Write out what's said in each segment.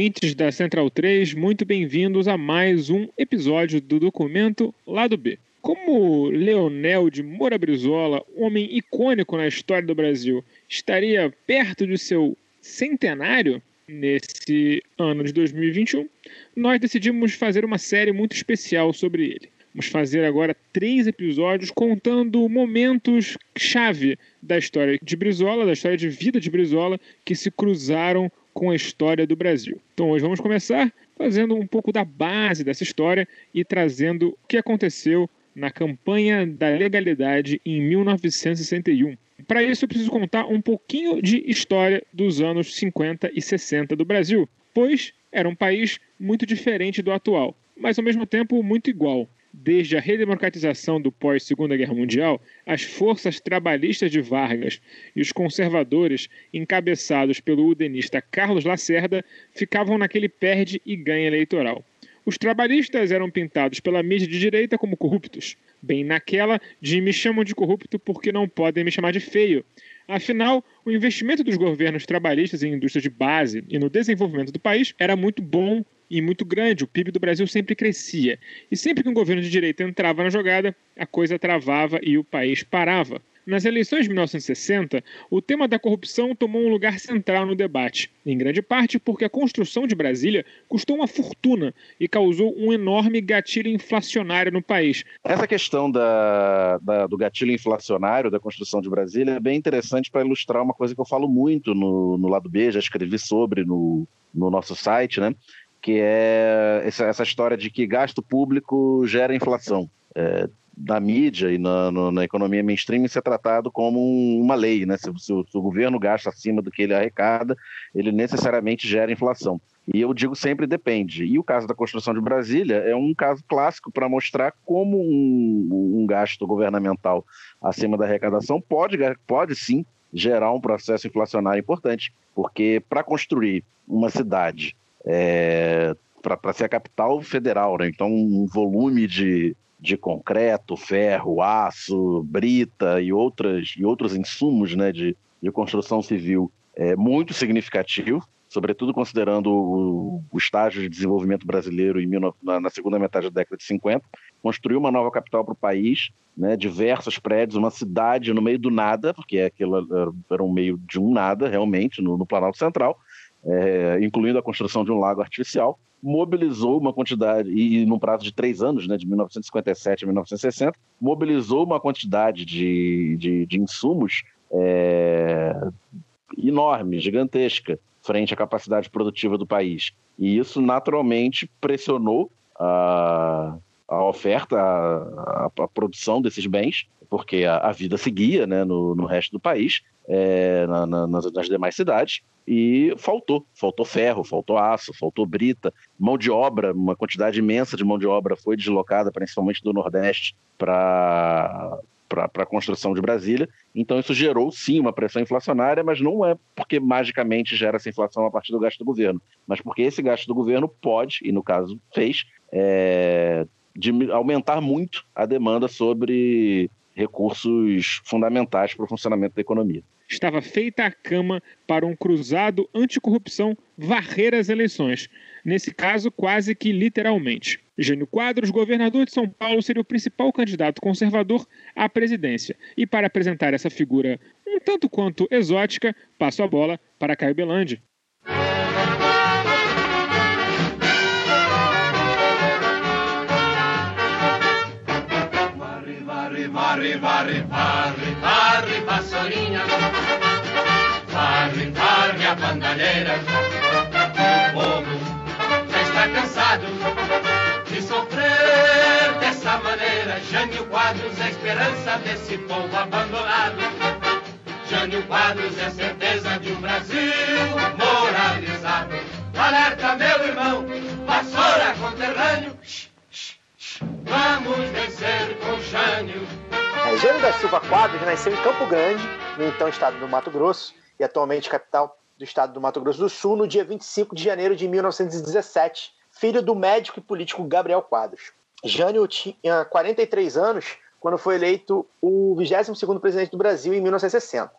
ouvintes da Central 3, muito bem-vindos a mais um episódio do documento Lado B. Como Leonel de Moura Brizola, homem icônico na história do Brasil, estaria perto de seu centenário nesse ano de 2021, nós decidimos fazer uma série muito especial sobre ele. Vamos fazer agora três episódios contando momentos chave da história de Brizola, da história de vida de Brizola, que se cruzaram com a história do Brasil. Então hoje vamos começar fazendo um pouco da base dessa história e trazendo o que aconteceu na campanha da legalidade em 1961. Para isso eu preciso contar um pouquinho de história dos anos 50 e 60 do Brasil, pois era um país muito diferente do atual, mas ao mesmo tempo muito igual. Desde a redemocratização do pós-Segunda Guerra Mundial, as forças trabalhistas de Vargas e os conservadores, encabeçados pelo udenista Carlos Lacerda, ficavam naquele perde e ganha eleitoral. Os trabalhistas eram pintados pela mídia de direita como corruptos, bem naquela de me chamam de corrupto porque não podem me chamar de feio. Afinal, o investimento dos governos trabalhistas em indústria de base e no desenvolvimento do país era muito bom e muito grande. O PIB do Brasil sempre crescia. E sempre que um governo de direita entrava na jogada, a coisa travava e o país parava. Nas eleições de 1960, o tema da corrupção tomou um lugar central no debate, em grande parte porque a construção de Brasília custou uma fortuna e causou um enorme gatilho inflacionário no país. Essa questão da, da, do gatilho inflacionário da construção de Brasília é bem interessante para ilustrar uma coisa que eu falo muito no, no lado B, já escrevi sobre no, no nosso site, né? que é essa, história de que gasto público gera inflação. É, na mídia e na, no, na, economia mainstream isso é tratado como uma lei, né? Se, se, se, o governo gasta acima do que ele arrecada, ele necessariamente gera inflação. E eu digo sempre depende. E o caso da construção de Brasília é um caso clássico para mostrar como um, um, gasto governamental acima da arrecadação pode, pode sim gerar um processo inflacionário importante, porque para construir uma cidade é, para ser a capital federal, né? Então, um volume de, de concreto, ferro, aço, brita e, outras, e outros insumos né, de, de construção civil é muito significativo, sobretudo considerando o, o estágio de desenvolvimento brasileiro em, na, na, segunda metade da década de 50. Construiu uma nova capital para o país, né, diversos prédios, uma cidade no meio do nada, porque aquilo era, um meio de um nada, realmente, no, no Planalto Central, é, incluindo a construção de um lago artificial, mobilizou uma quantidade, e num prazo de três anos, né, de 1957 a 1960, mobilizou uma quantidade de, de, de insumos é, enorme, gigantesca, frente à capacidade produtiva do país. E isso naturalmente pressionou a, a oferta, a, a, produção desses bens, porque a, a vida seguia né, no, no resto do país, é, na, na, nas, nas demais cidades, e faltou. Faltou ferro, faltou aço, faltou brita, mão de obra, uma quantidade imensa de mão de obra foi deslocada, principalmente do Nordeste, para para a construção de Brasília. Então, isso gerou sim uma pressão inflacionária, mas não é porque magicamente gera essa inflação a partir do gasto do governo, mas porque esse gasto do governo pode, e no caso fez, é, de aumentar muito a demanda sobre recursos fundamentais para o funcionamento da economia estava feita a cama para um cruzado anticorrupção varrer as eleições. Nesse caso, quase que literalmente. Jânio Quadros, governador de São Paulo, seria o principal candidato conservador à presidência. E para apresentar essa figura um tanto quanto exótica, passo a bola para Caio Belandi. Varre, varre, varre, vassourinha Varre, varre a bandalheira. O povo já está cansado De sofrer dessa maneira. Jânio Quadros é a esperança desse povo abandonado. Jânio Quadros é certeza de um Brasil moralizado. Alerta, meu irmão, Silva Quadros nasceu em Campo Grande, no então estado do Mato Grosso, e atualmente capital do estado do Mato Grosso do Sul, no dia 25 de janeiro de 1917, filho do médico e político Gabriel Quadros. Jânio tinha 43 anos quando foi eleito o 22º presidente do Brasil em 1960.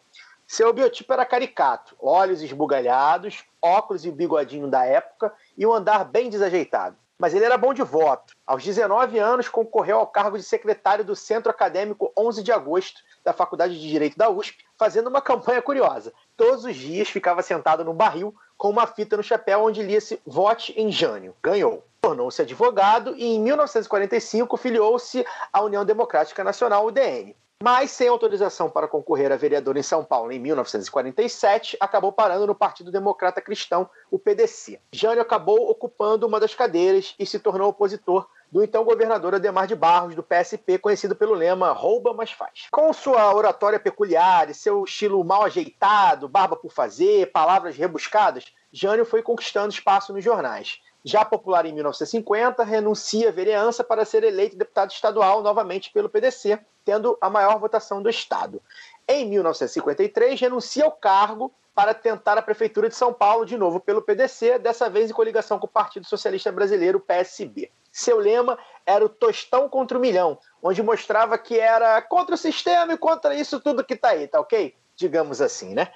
Seu biotipo era caricato, olhos esbugalhados, óculos e bigodinho da época e um andar bem desajeitado. Mas ele era bom de voto. Aos 19 anos, concorreu ao cargo de secretário do Centro Acadêmico 11 de Agosto da Faculdade de Direito da USP, fazendo uma campanha curiosa. Todos os dias ficava sentado num barril com uma fita no chapéu onde lia-se Vote em Jânio. Ganhou. Tornou-se advogado e, em 1945, filiou-se à União Democrática Nacional, UDN. Mas, sem autorização para concorrer a vereador em São Paulo em 1947, acabou parando no Partido Democrata Cristão, o PDC. Jânio acabou ocupando uma das cadeiras e se tornou opositor do então governador Ademar de Barros, do PSP, conhecido pelo lema Rouba, mas faz. Com sua oratória peculiar e seu estilo mal ajeitado, barba por fazer, palavras rebuscadas, Jânio foi conquistando espaço nos jornais. Já popular em 1950, renuncia à vereança para ser eleito deputado estadual novamente pelo PDC, tendo a maior votação do Estado. Em 1953, renuncia ao cargo para tentar a Prefeitura de São Paulo de novo pelo PDC, dessa vez em coligação com o Partido Socialista Brasileiro, PSB. Seu lema era o tostão contra o milhão, onde mostrava que era contra o sistema e contra isso tudo que está aí, tá ok? Digamos assim, né?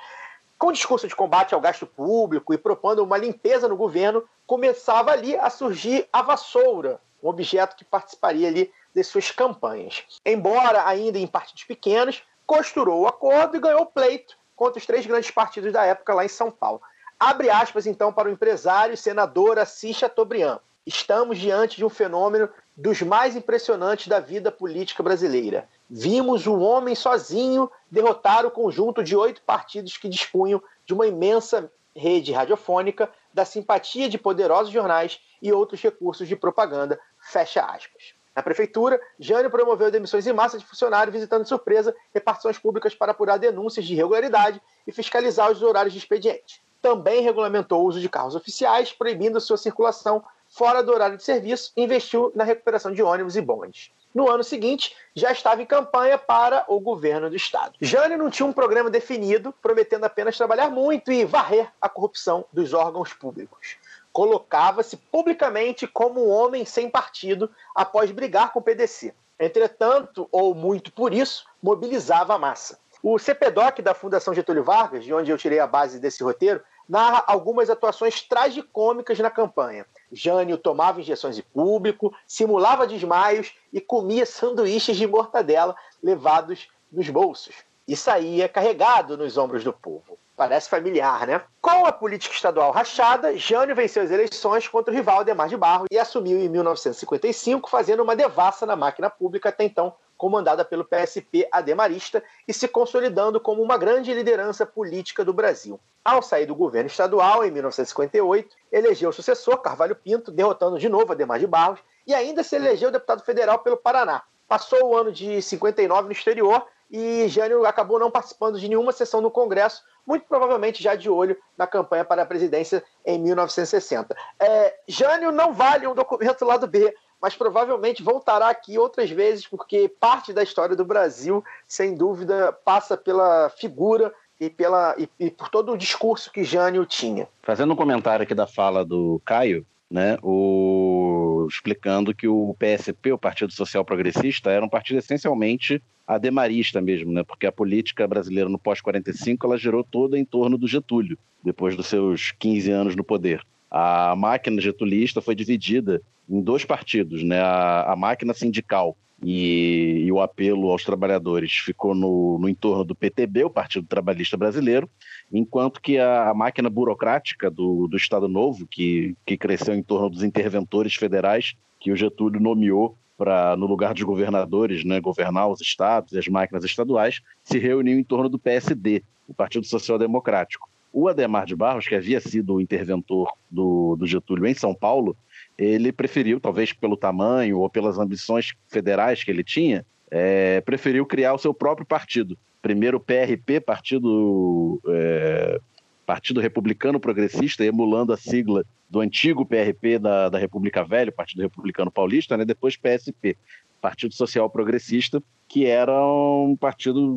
Com o discurso de combate ao gasto público e propondo uma limpeza no governo, começava ali a surgir a vassoura, um objeto que participaria ali de suas campanhas. Embora ainda em partidos pequenos, costurou o acordo e ganhou o pleito contra os três grandes partidos da época lá em São Paulo. Abre aspas então para o empresário e senador Assis Chateaubriand. Estamos diante de um fenômeno dos mais impressionantes da vida política brasileira. Vimos um homem sozinho derrotar o conjunto de oito partidos que dispunham de uma imensa rede radiofônica, da simpatia de poderosos jornais e outros recursos de propaganda. Fecha aspas. Na prefeitura, Jânio promoveu demissões em massa de funcionários, visitando de surpresa repartições públicas para apurar denúncias de irregularidade e fiscalizar os horários de expediente. Também regulamentou o uso de carros oficiais, proibindo sua circulação fora do horário de serviço investiu na recuperação de ônibus e bondes. No ano seguinte, já estava em campanha para o governo do Estado. Jânio não tinha um programa definido, prometendo apenas trabalhar muito e varrer a corrupção dos órgãos públicos. Colocava-se publicamente como um homem sem partido após brigar com o PDC. Entretanto, ou muito por isso, mobilizava a massa. O CPDOC da Fundação Getúlio Vargas, de onde eu tirei a base desse roteiro, narra algumas atuações tragicômicas na campanha. Jânio tomava injeções de público, simulava desmaios e comia sanduíches de mortadela levados nos bolsos. E saía carregado nos ombros do povo. Parece familiar, né? Com a política estadual rachada, Jânio venceu as eleições contra o rival Ademar de Barro e assumiu em 1955, fazendo uma devassa na máquina pública até então comandada pelo PSP ademarista e se consolidando como uma grande liderança política do Brasil. Ao sair do governo estadual, em 1958, elegeu o sucessor, Carvalho Pinto, derrotando de novo Ademar de Barros, e ainda se elegeu deputado federal pelo Paraná. Passou o ano de 59 no exterior e Jânio acabou não participando de nenhuma sessão no Congresso, muito provavelmente já de olho na campanha para a presidência em 1960. É, Jânio não vale um documento lá do B, mas provavelmente voltará aqui outras vezes, porque parte da história do Brasil, sem dúvida, passa pela figura e, pela, e, e por todo o discurso que Jânio tinha. Fazendo um comentário aqui da fala do Caio, né, o... explicando que o PSP, o Partido Social Progressista, era um partido essencialmente ademarista mesmo, né, porque a política brasileira no pós-45 ela girou toda em torno do Getúlio, depois dos seus 15 anos no poder. A máquina getulista foi dividida em dois partidos, né? A, a máquina sindical e, e, o apelo aos trabalhadores ficou no, no, entorno do PTB, o Partido Trabalhista Brasileiro, enquanto que a, a máquina burocrática do, do, Estado Novo, que, que cresceu em torno dos interventores federais, que o Getúlio nomeou para, no lugar dos governadores, né, governar os estados e as máquinas estaduais, se reuniu em torno do PSD, o Partido Social Democrático. O Ademar de Barros, que havia sido o interventor do, do Getúlio em São Paulo, ele preferiu, talvez pelo tamanho ou pelas ambições federais que ele tinha, é, preferiu criar o seu próprio partido. Primeiro o PRP, Partido, é, partido Republicano Progressista, emulando a sigla do antigo PRP da, da República Velha, Partido Republicano Paulista, né? depois PSP, Partido Social Progressista, que era um partido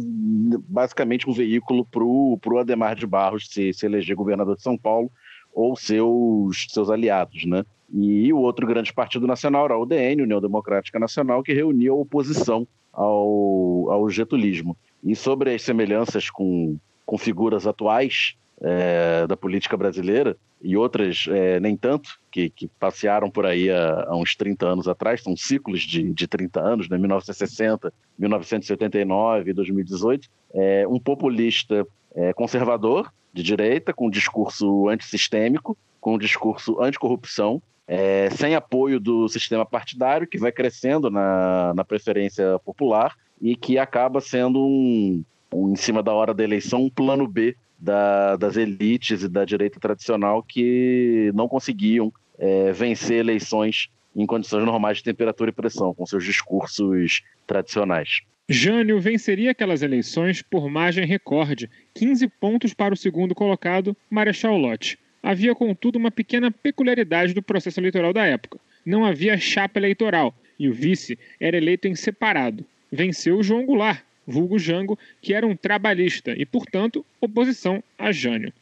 basicamente um veículo para o Ademar de Barros se, se eleger governador de São Paulo ou seus, seus aliados, né? E o outro grande partido nacional era a UDN, União Democrática Nacional, que reunia a oposição ao, ao getulismo. E sobre as semelhanças com, com figuras atuais é, da política brasileira, e outras é, nem tanto, que, que passearam por aí há, há, uns 30 anos atrás, são ciclos de, de 30 anos, né? 1960, 1979 e 2018, é, um populista é, conservador, de direita, com um discurso antissistêmico, com um discurso anticorrupção, é, sem apoio do sistema partidário, que vai crescendo na, na preferência popular e que acaba sendo um, um, em cima da hora da eleição, um plano B da, das elites e da direita tradicional que não conseguiam é, vencer eleições em condições normais de temperatura e pressão, com seus discursos tradicionais. Jânio venceria aquelas eleições por margem recorde, 15 pontos para o segundo colocado, Marechal Lott. Havia, contudo, uma pequena peculiaridade do processo eleitoral da época. Não havia chapa eleitoral e o vice era eleito em separado. Venceu João Goulart, vulgo Jango, que era um trabalhista e, portanto, oposição a Jânio.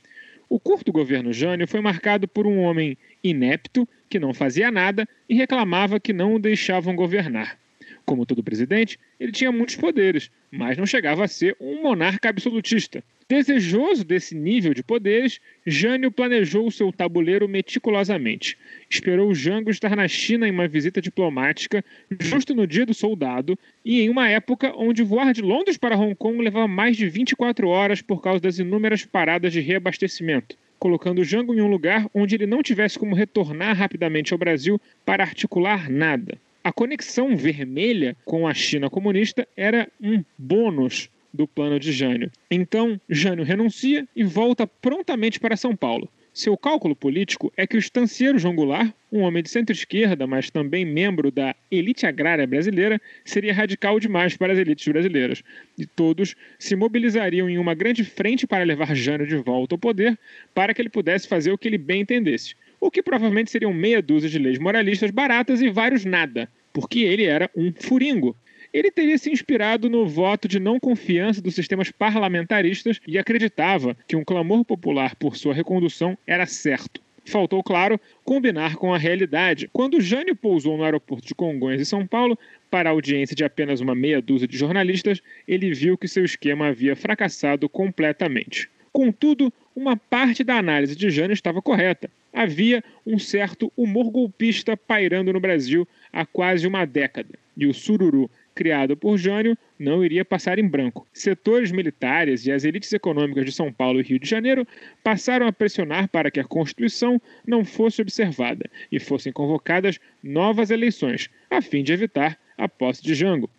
O curto governo Jânio foi marcado por um homem inepto, que não fazia nada e reclamava que não o deixavam governar. Como todo presidente, ele tinha muitos poderes, mas não chegava a ser um monarca absolutista. Desejoso desse nível de poderes, Jânio planejou o seu tabuleiro meticulosamente. Esperou Jango estar na China em uma visita diplomática, justo no dia do soldado, e em uma época onde voar de Londres para Hong Kong levava mais de 24 horas por causa das inúmeras paradas de reabastecimento colocando Jango em um lugar onde ele não tivesse como retornar rapidamente ao Brasil para articular nada. A conexão vermelha com a China comunista era um bônus do plano de Jânio. Então, Jânio renuncia e volta prontamente para São Paulo. Seu cálculo político é que o estancieiro João Goulart, um homem de centro-esquerda, mas também membro da elite agrária brasileira, seria radical demais para as elites brasileiras. E todos se mobilizariam em uma grande frente para levar Jânio de volta ao poder, para que ele pudesse fazer o que ele bem entendesse. O que provavelmente seriam meia dúzia de leis moralistas baratas e vários nada, porque ele era um furingo ele teria se inspirado no voto de não confiança dos sistemas parlamentaristas e acreditava que um clamor popular por sua recondução era certo. Faltou, claro, combinar com a realidade. Quando Jânio pousou no aeroporto de Congonhas, em São Paulo, para a audiência de apenas uma meia dúzia de jornalistas, ele viu que seu esquema havia fracassado completamente. Contudo, uma parte da análise de Jânio estava correta. Havia um certo humor golpista pairando no Brasil há quase uma década, e o sururu criado por Jânio não iria passar em branco. Setores militares e as elites econômicas de São Paulo e Rio de Janeiro passaram a pressionar para que a Constituição não fosse observada e fossem convocadas novas eleições, a fim de evitar a posse de Jango.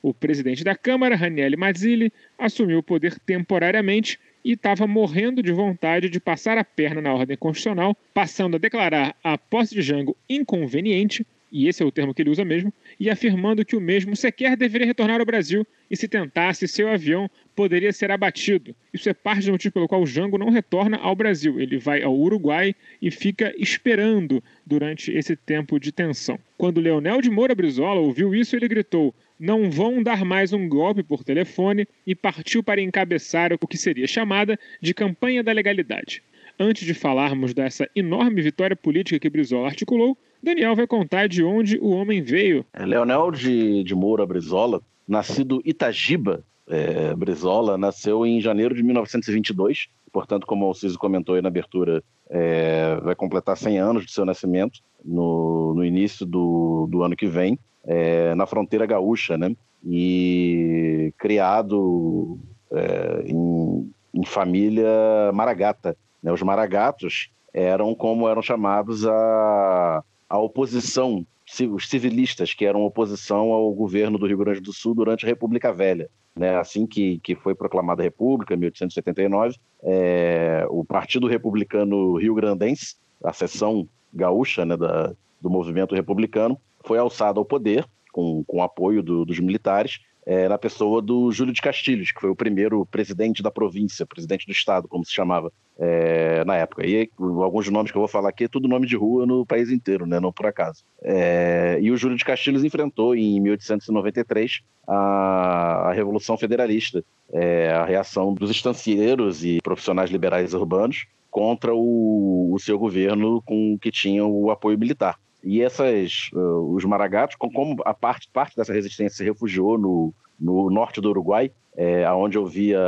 O presidente da Câmara, Raniel Mazzilli, assumiu o poder temporariamente e estava morrendo de vontade de passar a perna na ordem constitucional, passando a declarar a posse de Jango inconveniente e esse é o termo que ele usa mesmo, e afirmando que o mesmo sequer deveria retornar ao Brasil e se tentasse, seu avião poderia ser abatido. Isso é parte do motivo pelo qual o Jango não retorna ao Brasil. Ele vai ao Uruguai e fica esperando durante esse tempo de tensão. Quando Leonel de Moura Brizola ouviu isso, ele gritou: não vão dar mais um golpe por telefone e partiu para encabeçar o que seria chamada de campanha da legalidade. Antes de falarmos dessa enorme vitória política que Brizola articulou, Daniel vai contar de onde o homem veio. É, Leonel de, de Moura Brizola, nascido Itagiba é, Brizola, nasceu em janeiro de 1922, portanto, como o Alciso comentou aí na abertura, é, vai completar 100 anos de seu nascimento no, no início do, do ano que vem, é, na fronteira gaúcha, né? E criado é, em, em família maragata. Né? Os maragatos eram como eram chamados a a oposição, os civilistas que eram oposição ao governo do Rio Grande do Sul durante a República Velha. Né? Assim que, que foi proclamada a República, em 1879, é, o Partido Republicano Rio Grandense, a seção gaúcha né, da, do movimento republicano, foi alçado ao poder com, com apoio do, dos militares é, na pessoa do Júlio de Castilhos, que foi o primeiro presidente da província, presidente do estado, como se chamava é, na época. E alguns nomes que eu vou falar aqui é tudo nome de rua no país inteiro, né? não por acaso. É, e o Júlio de Castilhos enfrentou em 1893 a, a Revolução Federalista, é, a reação dos estancieiros e profissionais liberais urbanos contra o, o seu governo com que tinha o apoio militar. E essas, uh, os maragatos, como a parte, parte dessa resistência se refugiou no, no norte do Uruguai, é, onde eu via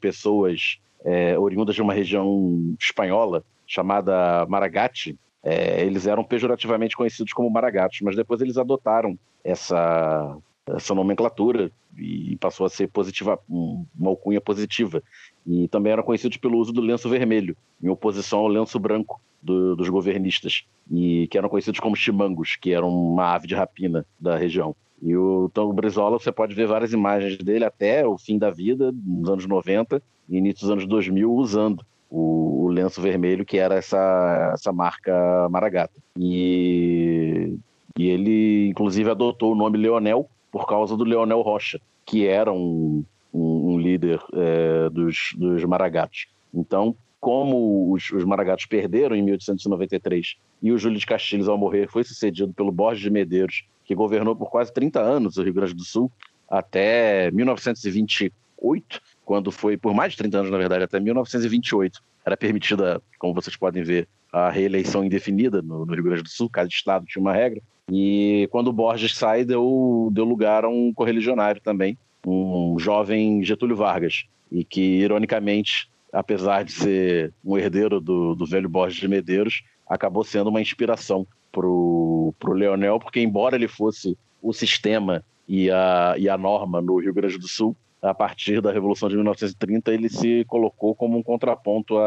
pessoas é, oriundas de uma região espanhola chamada Maragate, é, eles eram pejorativamente conhecidos como maragatos, mas depois eles adotaram essa, essa nomenclatura e passou a ser positiva, uma alcunha positiva. E também eram conhecidos pelo uso do lenço vermelho, em oposição ao lenço branco do, dos governistas, e que eram conhecidos como chimangos, que eram uma ave de rapina da região. E o Tom Brizola, você pode ver várias imagens dele até o fim da vida, nos anos 90 e início dos anos 2000, usando o, o lenço vermelho, que era essa, essa marca Maragata. E, e ele, inclusive, adotou o nome Leonel por causa do Leonel Rocha, que era um, um, um líder é, dos, dos Maragatos. Então, como os, os, Maragatos perderam em 1893 e o Júlio de Castilhos, ao morrer, foi sucedido pelo Borges de Medeiros, que governou por quase 30 anos o Rio Grande do Sul, até 1928, quando foi, por mais de 30 anos, na verdade, até 1928, era permitida, como vocês podem ver, a reeleição indefinida no, no Rio Grande do Sul, cada estado tinha uma regra. E quando o Borges sai, deu, deu lugar a um correligionário também, um jovem Getúlio Vargas, e que, ironicamente, apesar de ser um herdeiro do, do velho Borges de Medeiros, acabou sendo uma inspiração pro, pro Leonel, porque embora ele fosse o sistema e a, e a norma no Rio Grande do Sul, a partir da Revolução de 1930 ele se colocou como um contraponto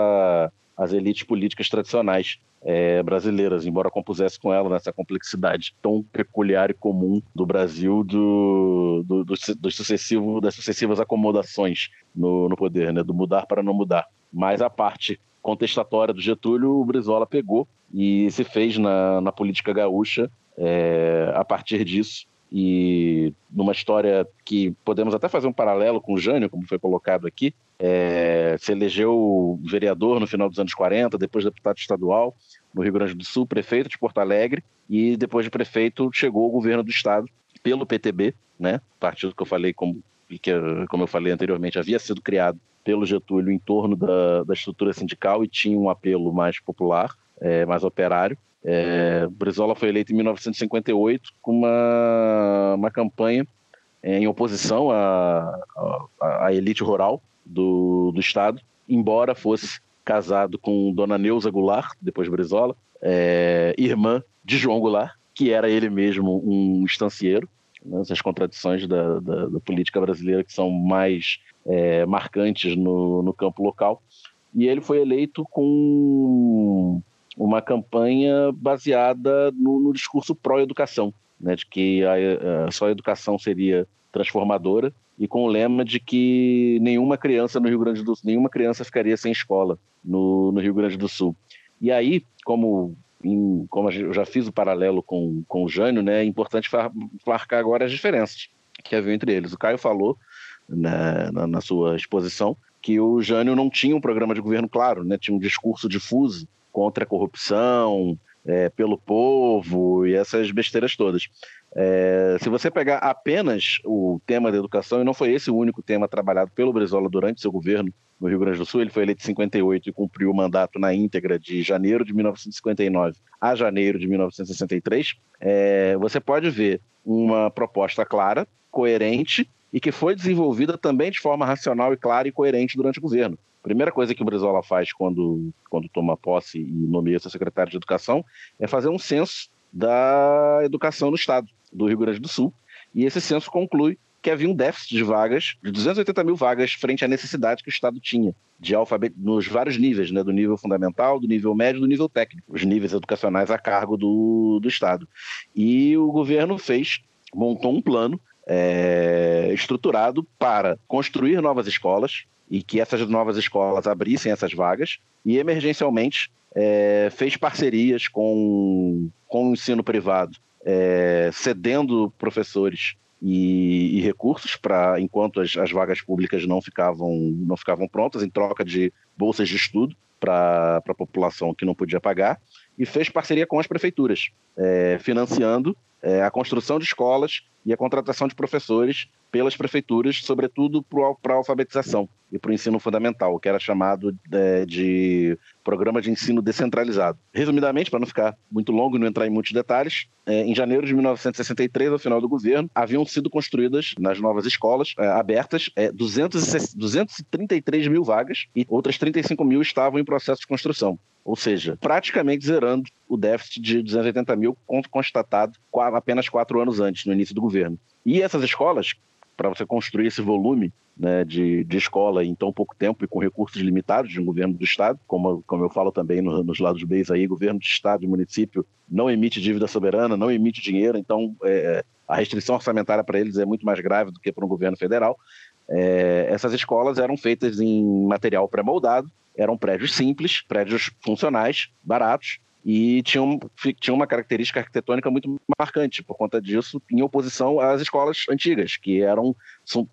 às elites políticas tradicionais é, brasileiras, embora compusesse com ela nessa complexidade tão peculiar e comum do Brasil do, do, do, do sucessivo, das sucessivas acomodações no, no poder, né, do mudar para não mudar. Mas a parte contestatória do Getúlio, o Brizola pegou e se fez na, na política gaúcha é, a partir disso. E numa história que podemos até fazer um paralelo com o Jânio, como foi colocado aqui, é, se elegeu vereador no final dos anos 40, depois deputado estadual no Rio Grande do Sul, prefeito de Porto Alegre, e depois de prefeito chegou ao governo do estado pelo PTB, né, partido que eu falei como que, como eu falei anteriormente, havia sido criado pelo Getúlio em torno da, da estrutura sindical e tinha um apelo mais popular, é, mais operário. É, Brizola foi eleito em 1958 com uma, uma campanha é, em oposição à, à, à, elite rural do, do Estado, embora fosse casado com Dona Neuza Goulart, depois Brizola, é, irmã de João Goulart, que era ele mesmo um estancieiro. Né, essas contradições da, da, da, política brasileira que são mais é, marcantes no, no campo local. E ele foi eleito com uma campanha baseada no, no discurso pró-educação, né, de que a, a, só a educação seria transformadora e com o lema de que nenhuma criança no Rio Grande do Sul, nenhuma criança ficaria sem escola no, no Rio Grande do Sul. E aí, como, em, como eu já fiz o paralelo com, com o Jânio, né, é importante marcar agora as diferenças que havia entre eles. O Caio falou né, na, na sua exposição que o Jânio não tinha um programa de governo claro, né, tinha um discurso difuso contra a corrupção, é, pelo povo e essas besteiras todas. É, se você pegar apenas o tema da educação, e não foi esse o único tema trabalhado pelo Brizola durante seu governo no Rio Grande do Sul, ele foi eleito em 58 e cumpriu o mandato na íntegra de janeiro de 1959 a janeiro de 1963, é, você pode ver uma proposta clara, coerente e que foi desenvolvida também de forma racional e clara e coerente durante o governo. Primeira coisa que o Brizola faz quando, quando toma posse e nomeia seu secretário de Educação é fazer um censo da educação no estado do Rio Grande do Sul. E esse censo conclui que havia um déficit de vagas, de 280 mil vagas, frente à necessidade que o Estado tinha de alfabeto nos vários níveis, né, do nível fundamental, do nível médio do nível técnico, os níveis educacionais a cargo do, do Estado. E o governo fez, montou um plano é, estruturado para construir novas escolas, e que essas novas escolas abrissem essas vagas e emergencialmente é, fez parcerias com, com o ensino privado, é, cedendo professores e, e recursos para enquanto as, as, vagas públicas não ficavam não ficavam prontas em troca de bolsas de estudo para a população que não podia pagar e fez parceria com as prefeituras, é, financiando é, a construção de escolas e a contratação de professores pelas prefeituras, sobretudo para a alfabetização e para o ensino fundamental, que era chamado é, de Programa de Ensino Descentralizado. Resumidamente, para não ficar muito longo e não entrar em muitos detalhes, é, em janeiro de 1963, ao final do governo, haviam sido construídas nas novas escolas é, abertas é, 200, 233 mil vagas e outras 35 mil estavam em processo de construção. Ou seja, praticamente zerando o déficit de 280 mil constatado apenas quatro anos antes, no início do governo. E essas escolas, para você construir esse volume né, de, de escola em tão pouco tempo e com recursos limitados de um governo do Estado, como, como eu falo também no, nos lados B aí, governo de Estado e município não emite dívida soberana, não emite dinheiro, então é, a restrição orçamentária para eles é muito mais grave do que para um governo federal. É, essas escolas eram feitas em material pré-moldado, eram prédios simples, prédios funcionais, baratos, e tinham, tinham uma característica arquitetônica muito marcante por conta disso, em oposição às escolas antigas, que eram,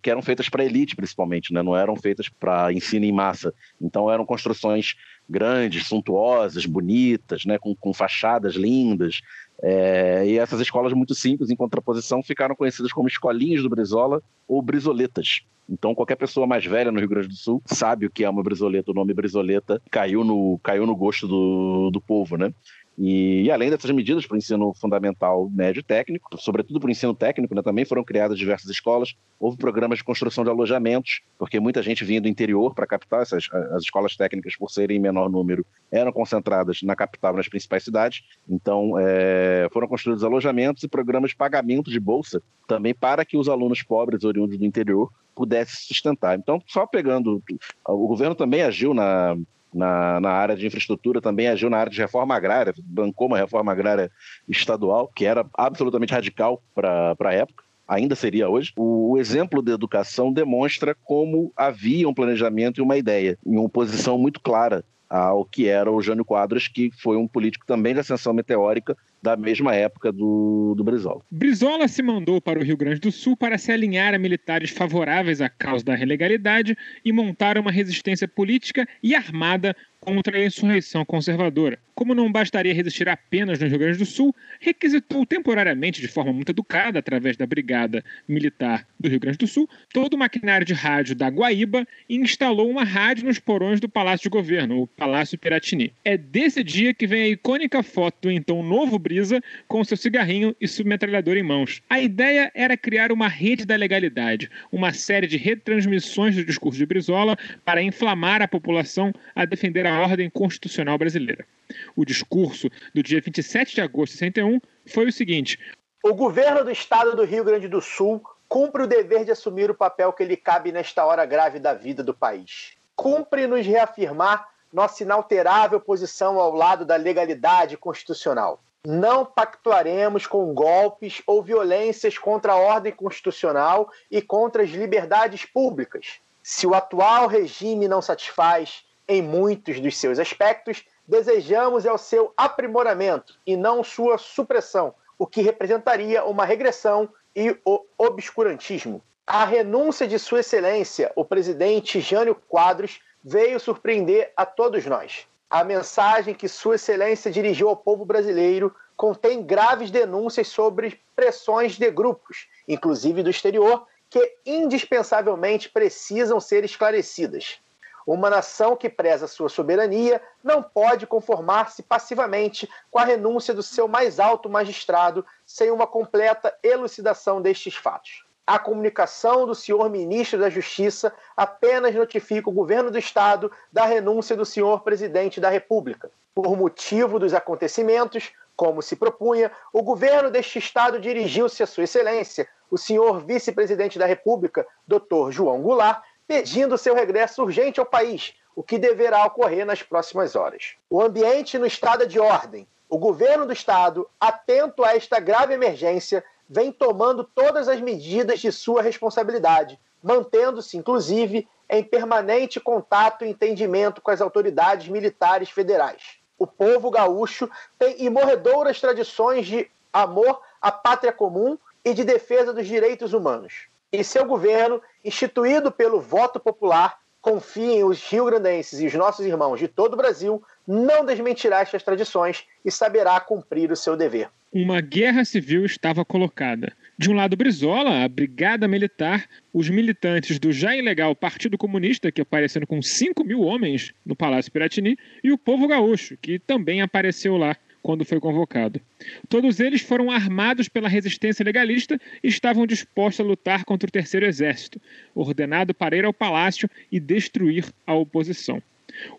que eram feitas para elite, principalmente, né? não eram feitas para ensino em massa. Então eram construções grandes, suntuosas, bonitas, né? com, com fachadas lindas. É, e essas escolas muito simples, em contraposição, ficaram conhecidas como escolinhas do Brizola ou brisoletas. Então, qualquer pessoa mais velha no Rio Grande do Sul sabe o que é uma brizoleta. O nome brizoleta caiu no, caiu no gosto do, do povo, né? E, e, além dessas medidas para o ensino fundamental, médio técnico, sobretudo para o ensino técnico, né, também foram criadas diversas escolas. Houve programas de construção de alojamentos, porque muita gente vinha do interior para a capital. Essas, as escolas técnicas, por serem em menor número, eram concentradas na capital, nas principais cidades. Então, é, foram construídos alojamentos e programas de pagamento de bolsa também para que os alunos pobres oriundos do interior pudessem sustentar. Então, só pegando. O governo também agiu na na, na área de infraestrutura, também agiu na área de reforma agrária, bancou uma reforma agrária estadual, que era absolutamente radical para a época ainda seria hoje, o exemplo de educação demonstra como havia um planejamento e uma ideia, em uma posição muito clara ao que era o Jânio Quadros, que foi um político também de ascensão meteórica da mesma época do, do Brizola. Brizola se mandou para o Rio Grande do Sul para se alinhar a militares favoráveis à causa da ilegalidade e montar uma resistência política e armada contra a insurreição conservadora. Como não bastaria resistir apenas no Rio Grande do Sul, requisitou temporariamente, de forma muito educada, através da Brigada Militar do Rio Grande do Sul, todo o maquinário de rádio da Guaíba e instalou uma rádio nos porões do Palácio de Governo, o Palácio Piratini. É desse dia que vem a icônica foto do então novo Brisa com seu cigarrinho e submetralhador em mãos. A ideia era criar uma rede da legalidade, uma série de retransmissões do discurso de Brizola para inflamar a população a defender a ordem constitucional brasileira. O discurso do dia 27 de agosto de 61 foi o seguinte: O governo do estado do Rio Grande do Sul cumpre o dever de assumir o papel que lhe cabe nesta hora grave da vida do país. Cumpre nos reafirmar nossa inalterável posição ao lado da legalidade constitucional. Não pactuaremos com golpes ou violências contra a ordem constitucional e contra as liberdades públicas. Se o atual regime não satisfaz em muitos dos seus aspectos, desejamos é o seu aprimoramento e não sua supressão, o que representaria uma regressão e o obscurantismo. A renúncia de Sua Excelência, o presidente Jânio Quadros, veio surpreender a todos nós. A mensagem que Sua Excelência dirigiu ao povo brasileiro contém graves denúncias sobre pressões de grupos, inclusive do exterior, que indispensavelmente precisam ser esclarecidas. Uma nação que preza sua soberania não pode conformar-se passivamente com a renúncia do seu mais alto magistrado sem uma completa elucidação destes fatos a comunicação do senhor ministro da Justiça apenas notifica o governo do Estado da renúncia do senhor presidente da República. Por motivo dos acontecimentos, como se propunha, o governo deste Estado dirigiu-se a Sua Excelência, o senhor vice-presidente da República, Dr. João Goulart, pedindo seu regresso urgente ao país, o que deverá ocorrer nas próximas horas. O ambiente no estado é de ordem. O governo do Estado, atento a esta grave emergência, vem tomando todas as medidas de sua responsabilidade, mantendo-se, inclusive, em permanente contato e entendimento com as autoridades militares federais. O povo gaúcho tem imorredoras tradições de amor à pátria comum e de defesa dos direitos humanos. E seu governo, instituído pelo voto popular, confia em os rio-grandenses e os nossos irmãos de todo o Brasil não desmentirá estas tradições e saberá cumprir o seu dever. Uma guerra civil estava colocada. De um lado, Brizola, a Brigada Militar, os militantes do já ilegal Partido Comunista, que apareceram com 5 mil homens no Palácio Piratini, e o povo gaúcho, que também apareceu lá quando foi convocado. Todos eles foram armados pela resistência legalista e estavam dispostos a lutar contra o Terceiro Exército, ordenado para ir ao palácio e destruir a oposição.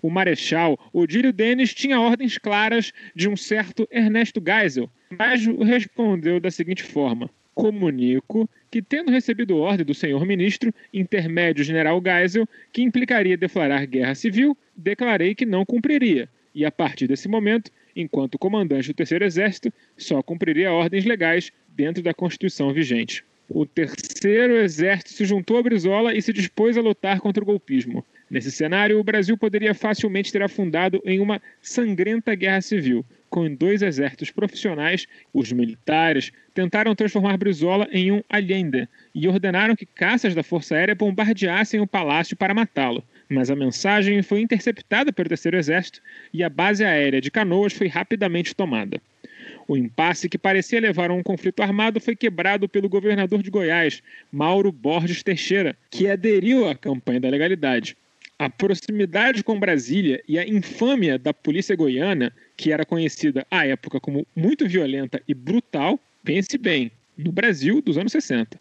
O marechal Odílio Denis tinha ordens claras de um certo Ernesto Geisel, mas respondeu da seguinte forma: Comunico que, tendo recebido ordem do senhor ministro, intermédio general Geisel, que implicaria declarar guerra civil, declarei que não cumpriria, e a partir desse momento enquanto comandante do Terceiro Exército, só cumpriria ordens legais dentro da Constituição vigente. O Terceiro Exército se juntou a Brizola e se dispôs a lutar contra o golpismo. Nesse cenário, o Brasil poderia facilmente ter afundado em uma sangrenta guerra civil, com dois exércitos profissionais, os militares, tentaram transformar Brizola em um Allende e ordenaram que caças da Força Aérea bombardeassem o palácio para matá-lo mas a mensagem foi interceptada pelo Terceiro Exército e a base aérea de Canoas foi rapidamente tomada. O impasse que parecia levar a um conflito armado foi quebrado pelo governador de Goiás, Mauro Borges Teixeira, que aderiu à campanha da legalidade. A proximidade com Brasília e a infâmia da polícia goiana, que era conhecida à época como muito violenta e brutal, pense bem, no Brasil dos anos 60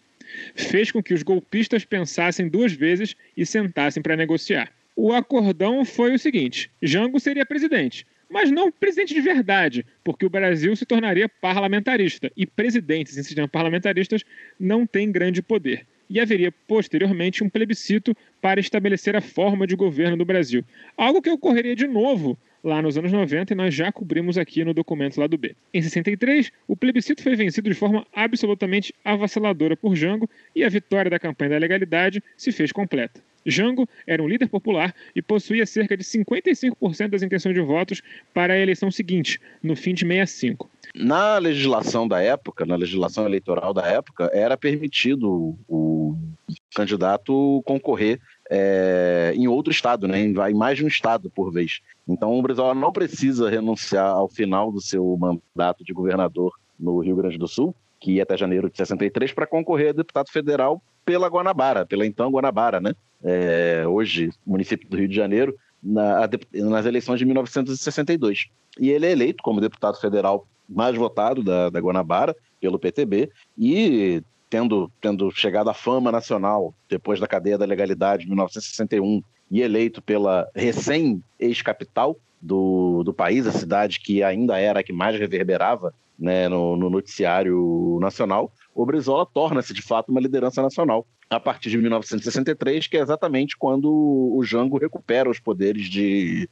fez com que os golpistas pensassem duas vezes e sentassem para negociar. O acordão foi o seguinte: Jango seria presidente, mas não presidente de verdade, porque o Brasil se tornaria parlamentarista e presidentes em sistemas parlamentaristas não têm grande poder. E haveria posteriormente um plebiscito para estabelecer a forma de governo do Brasil. Algo que ocorreria de novo lá nos anos 90 e nós já cobrimos aqui no documento lá do B. Em 63, o plebiscito foi vencido de forma absolutamente avassaladora por Jango e a vitória da campanha da legalidade se fez completa. Jango era um líder popular e possuía cerca de 55% das intenções de votos para a eleição seguinte, no fim de 65. Na legislação da época, na legislação eleitoral da época, era permitido o candidato concorrer é, em outro estado, né? em mais de um estado por vez. Então o Brizola não precisa renunciar ao final do seu mandato de governador no Rio Grande do Sul, que ia até janeiro de 63, para concorrer a deputado federal pela Guanabara, pela então Guanabara, né? É, hoje município do Rio de Janeiro, na, nas eleições de 1962. E ele é eleito como deputado federal mais votado da, da Guanabara pelo PTB e tendo, tendo chegado à fama nacional depois da cadeia da legalidade em 1961 e eleito pela recém-ex-capital do, do país, a cidade que ainda era a que mais reverberava né, no, no noticiário nacional, o Brizola torna-se de fato uma liderança nacional a partir de 1963, que é exatamente quando o Jango recupera os poderes de,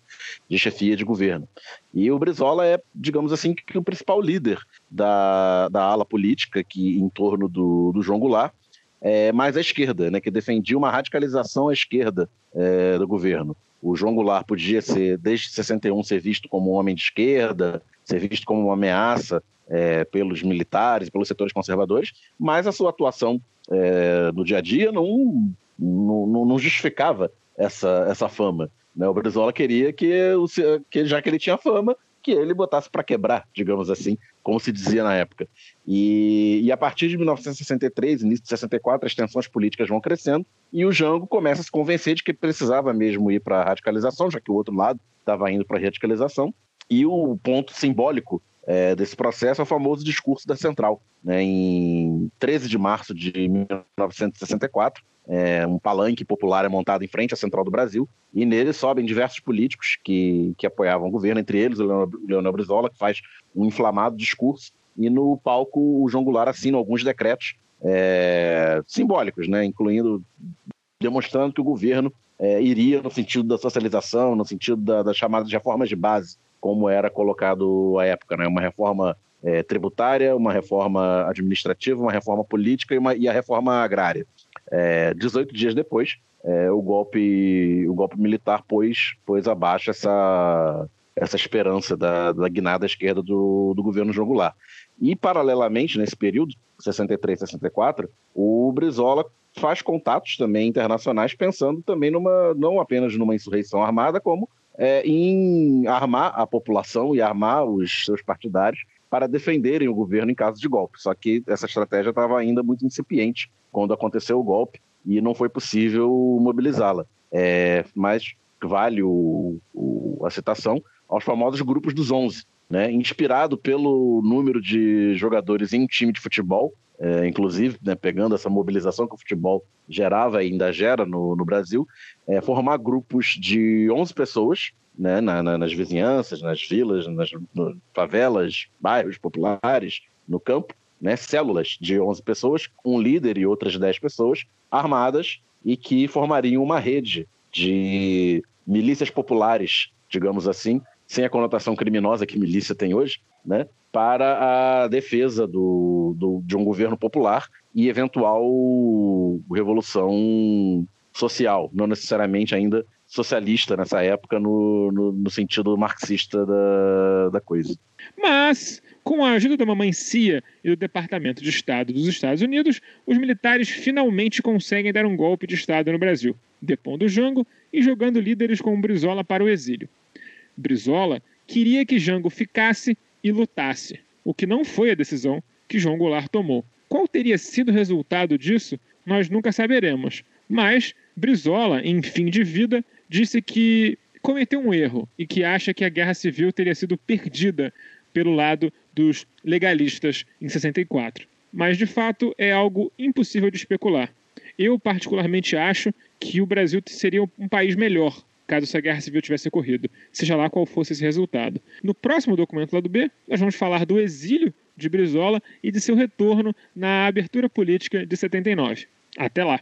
de chefia de governo. E o Brizola é, digamos assim, que o principal líder da, da ala política que em torno do, do João Goulart, é, mais à esquerda, né, que defendia uma radicalização à esquerda é, do governo. O João Goulart podia ser, desde 61, ser visto como um homem de esquerda, ser visto como uma ameaça é, pelos militares, pelos setores conservadores, mas a sua atuação é, no dia a dia não, não, não justificava essa, essa fama. Né? O Brizola queria que, que, já que ele tinha fama, que ele botasse para quebrar, digamos assim, como se dizia na época. E, e, a partir de 1963, início de 64, as tensões políticas vão crescendo e o Jango começa a se convencer de que precisava mesmo ir para a radicalização, já que o outro lado estava indo para a radicalização. E o ponto simbólico é, desse processo é o famoso discurso da Central. Né, em 13 de março de 1964, é, um palanque popular é montado em frente à Central do Brasil, e nele sobem diversos políticos que, que apoiavam o governo, entre eles o Leonel Brizola, que faz um inflamado discurso, e no palco o João Goulart assina alguns decretos é, simbólicos, né, incluindo, demonstrando que o governo é, iria no sentido da socialização, no sentido da, das chamadas reformas de base, como era colocado à época, né? Uma reforma é, tributária, uma reforma administrativa, uma reforma política e, uma, e a reforma agrária. É, 18 dias depois, é, o golpe o golpe militar pôs, pôs abaixo essa, essa esperança da, da guinada esquerda do, do governo João Goulart. E, paralelamente, nesse período, 63, 64, o Brizola faz contatos também internacionais, pensando também numa, não apenas numa insurreição armada, como é, em armar a população e armar os seus partidários para defenderem o governo em caso de golpe. Só que essa estratégia estava ainda muito incipiente quando aconteceu o golpe e não foi possível mobilizá-la. É, mas vale o, o, a citação aos famosos grupos dos 11, né? inspirado pelo número de jogadores em um time de futebol, é, inclusive né, pegando essa mobilização que o futebol gerava e ainda gera no, no Brasil, é, formar grupos de 11 pessoas né, na, na, nas vizinhanças, nas vilas, nas no, favelas, bairros populares, no campo, né, células de 11 pessoas, um líder e outras 10 pessoas, armadas e que formariam uma rede de milícias populares, digamos assim, sem a conotação criminosa que milícia tem hoje, né, para a defesa do, do, de um governo popular e eventual revolução social, não necessariamente ainda socialista nessa época no, no, no sentido marxista da, da coisa. Mas, com a ajuda da mamãe Cia e do Departamento de Estado dos Estados Unidos, os militares finalmente conseguem dar um golpe de Estado no Brasil, depondo Jango e jogando líderes como Brizola para o exílio. Brizola queria que Jango ficasse e lutasse, o que não foi a decisão que João Goulart tomou. Qual teria sido o resultado disso, nós nunca saberemos, mas Brizola, em fim de vida, disse que cometeu um erro e que acha que a guerra civil teria sido perdida pelo lado dos legalistas em 64. Mas, de fato, é algo impossível de especular. Eu, particularmente, acho que o Brasil seria um país melhor caso essa guerra civil tivesse ocorrido, seja lá qual fosse esse resultado. No próximo documento lá do B, nós vamos falar do exílio de Brizola e de seu retorno na abertura política de 79. Até lá!